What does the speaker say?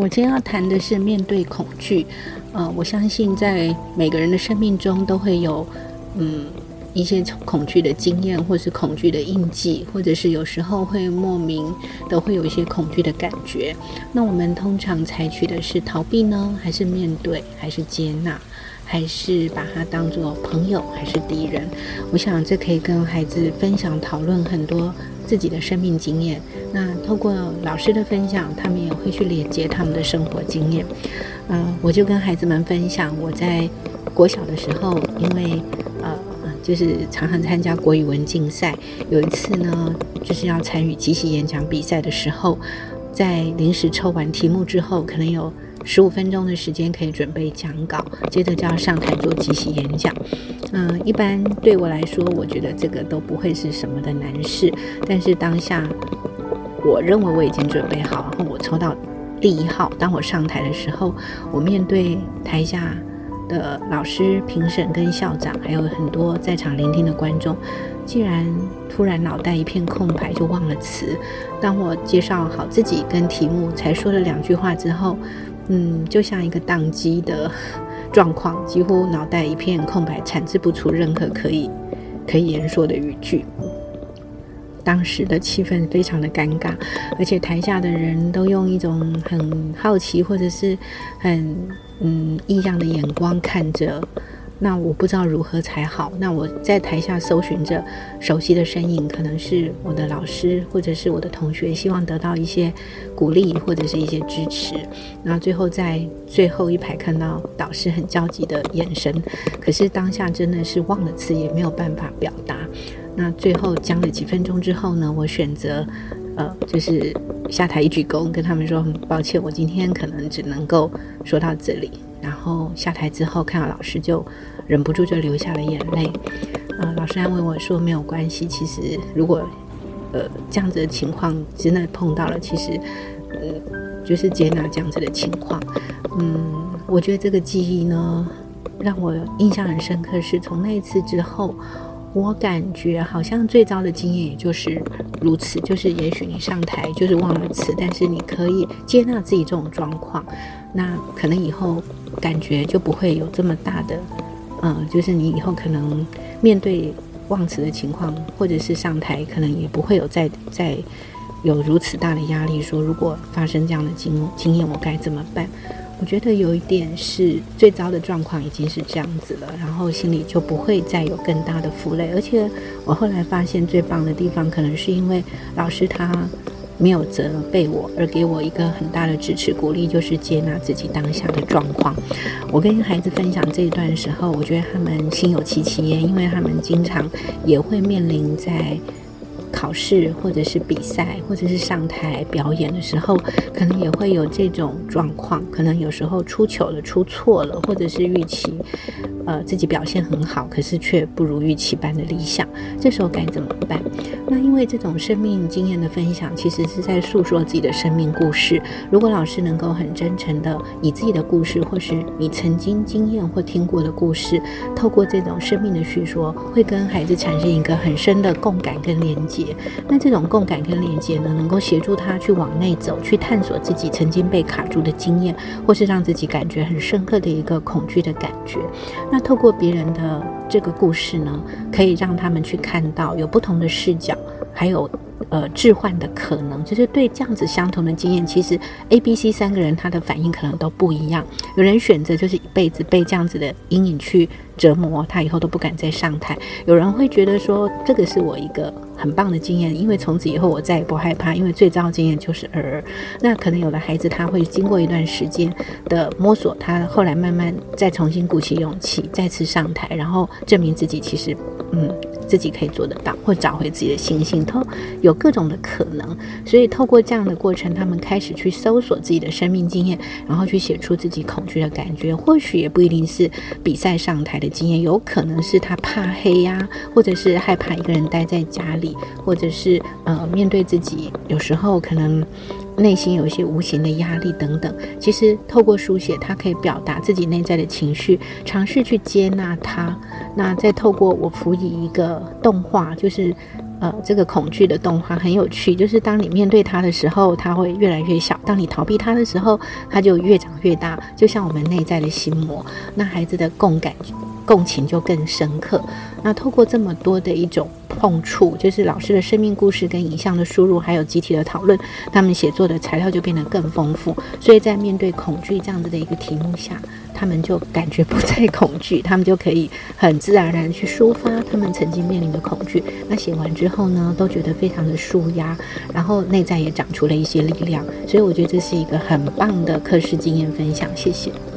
我今天要谈的是面对恐惧。呃，我相信在每个人的生命中都会有，嗯，一些恐惧的经验，或是恐惧的印记，或者是有时候会莫名的会有一些恐惧的感觉。那我们通常采取的是逃避呢，还是面对，还是接纳，还是把它当做朋友，还是敌人？我想这可以跟孩子分享讨论很多。自己的生命经验，那透过老师的分享，他们也会去连接他们的生活经验。嗯，我就跟孩子们分享，我在国小的时候，因为呃，就是常常参加国语文竞赛，有一次呢，就是要参与即席演讲比赛的时候，在临时抽完题目之后，可能有。十五分钟的时间可以准备讲稿，接着就要上台做即席演讲。嗯，一般对我来说，我觉得这个都不会是什么的难事。但是当下，我认为我已经准备好，然后我抽到第一号。当我上台的时候，我面对台下的老师、评审跟校长，还有很多在场聆听的观众，竟然突然脑袋一片空白，就忘了词。当我介绍好自己跟题目，才说了两句话之后。嗯，就像一个宕机的状况，几乎脑袋一片空白，产制不出任何可以可以言说的语句。当时的气氛非常的尴尬，而且台下的人都用一种很好奇或者是很嗯异样的眼光看着。那我不知道如何才好。那我在台下搜寻着熟悉的身影，可能是我的老师或者是我的同学，希望得到一些鼓励或者是一些支持。那最后在最后一排看到导师很焦急的眼神，可是当下真的是忘了词，也没有办法表达。那最后讲了几分钟之后呢，我选择呃，就是下台一鞠躬，跟他们说很抱歉，我今天可能只能够说到这里。然后下台之后，看到老师就忍不住就流下了眼泪。啊，老师安慰我说没有关系。其实如果呃这样子的情况真的碰到了，其实嗯就是接纳这样子的情况。嗯，我觉得这个记忆呢让我印象很深刻，是从那一次之后，我感觉好像最糟的经验也就是如此，就是也许你上台就是忘了词，但是你可以接纳自己这种状况。那可能以后感觉就不会有这么大的，嗯，就是你以后可能面对忘词的情况，或者是上台，可能也不会有再再有如此大的压力。说如果发生这样的经经验，我该怎么办？我觉得有一点是最糟的状况已经是这样子了，然后心里就不会再有更大的负累。而且我后来发现最棒的地方，可能是因为老师他。没有责备我，而给我一个很大的支持鼓励，就是接纳自己当下的状况。我跟孩子分享这一段时候，我觉得他们心有戚戚焉，因为他们经常也会面临在。考试或者是比赛，或者是上台表演的时候，可能也会有这种状况。可能有时候出糗了、出错了，或者是预期，呃，自己表现很好，可是却不如预期般的理想。这时候该怎么办？那因为这种生命经验的分享，其实是在诉说自己的生命故事。如果老师能够很真诚的以自己的故事，或是你曾经经验或听过的故事，透过这种生命的叙说，会跟孩子产生一个很深的共感跟连接。那这种共感跟连接呢，能够协助他去往内走，去探索自己曾经被卡住的经验，或是让自己感觉很深刻的一个恐惧的感觉。那透过别人的这个故事呢，可以让他们去看到有不同的视角，还有。呃，置换的可能就是对这样子相同的经验，其实 A、B、C 三个人他的反应可能都不一样。有人选择就是一辈子被这样子的阴影去折磨，他以后都不敢再上台。有人会觉得说，这个是我一个很棒的经验，因为从此以后我再也不害怕，因为最糟的经验就是儿。那可能有的孩子他会经过一段时间的摸索，他后来慢慢再重新鼓起勇气，再次上台，然后证明自己其实，嗯。自己可以做得到，或找回自己的信心，透有各种的可能。所以透过这样的过程，他们开始去搜索自己的生命经验，然后去写出自己恐惧的感觉。或许也不一定是比赛上台的经验，有可能是他怕黑呀，或者是害怕一个人待在家里，或者是呃面对自己，有时候可能。内心有一些无形的压力等等，其实透过书写，他可以表达自己内在的情绪，尝试去接纳它。那再透过我辅以一个动画，就是呃，这个恐惧的动画很有趣，就是当你面对它的时候，它会越来越小；当你逃避它的时候，它就越长越大。就像我们内在的心魔，那孩子的共感、共情就更深刻。那透过这么多的一种碰触，就是老师的生命故事跟影像的输入，还有集体的讨论，他们写作的材料就变得更丰富。所以在面对恐惧这样子的一个题目下，他们就感觉不再恐惧，他们就可以很自然而然去抒发他们曾经面临的恐惧。那写完之后呢，都觉得非常的舒压，然后内在也长出了一些力量。所以我觉得这是一个很棒的课室经验分享，谢谢。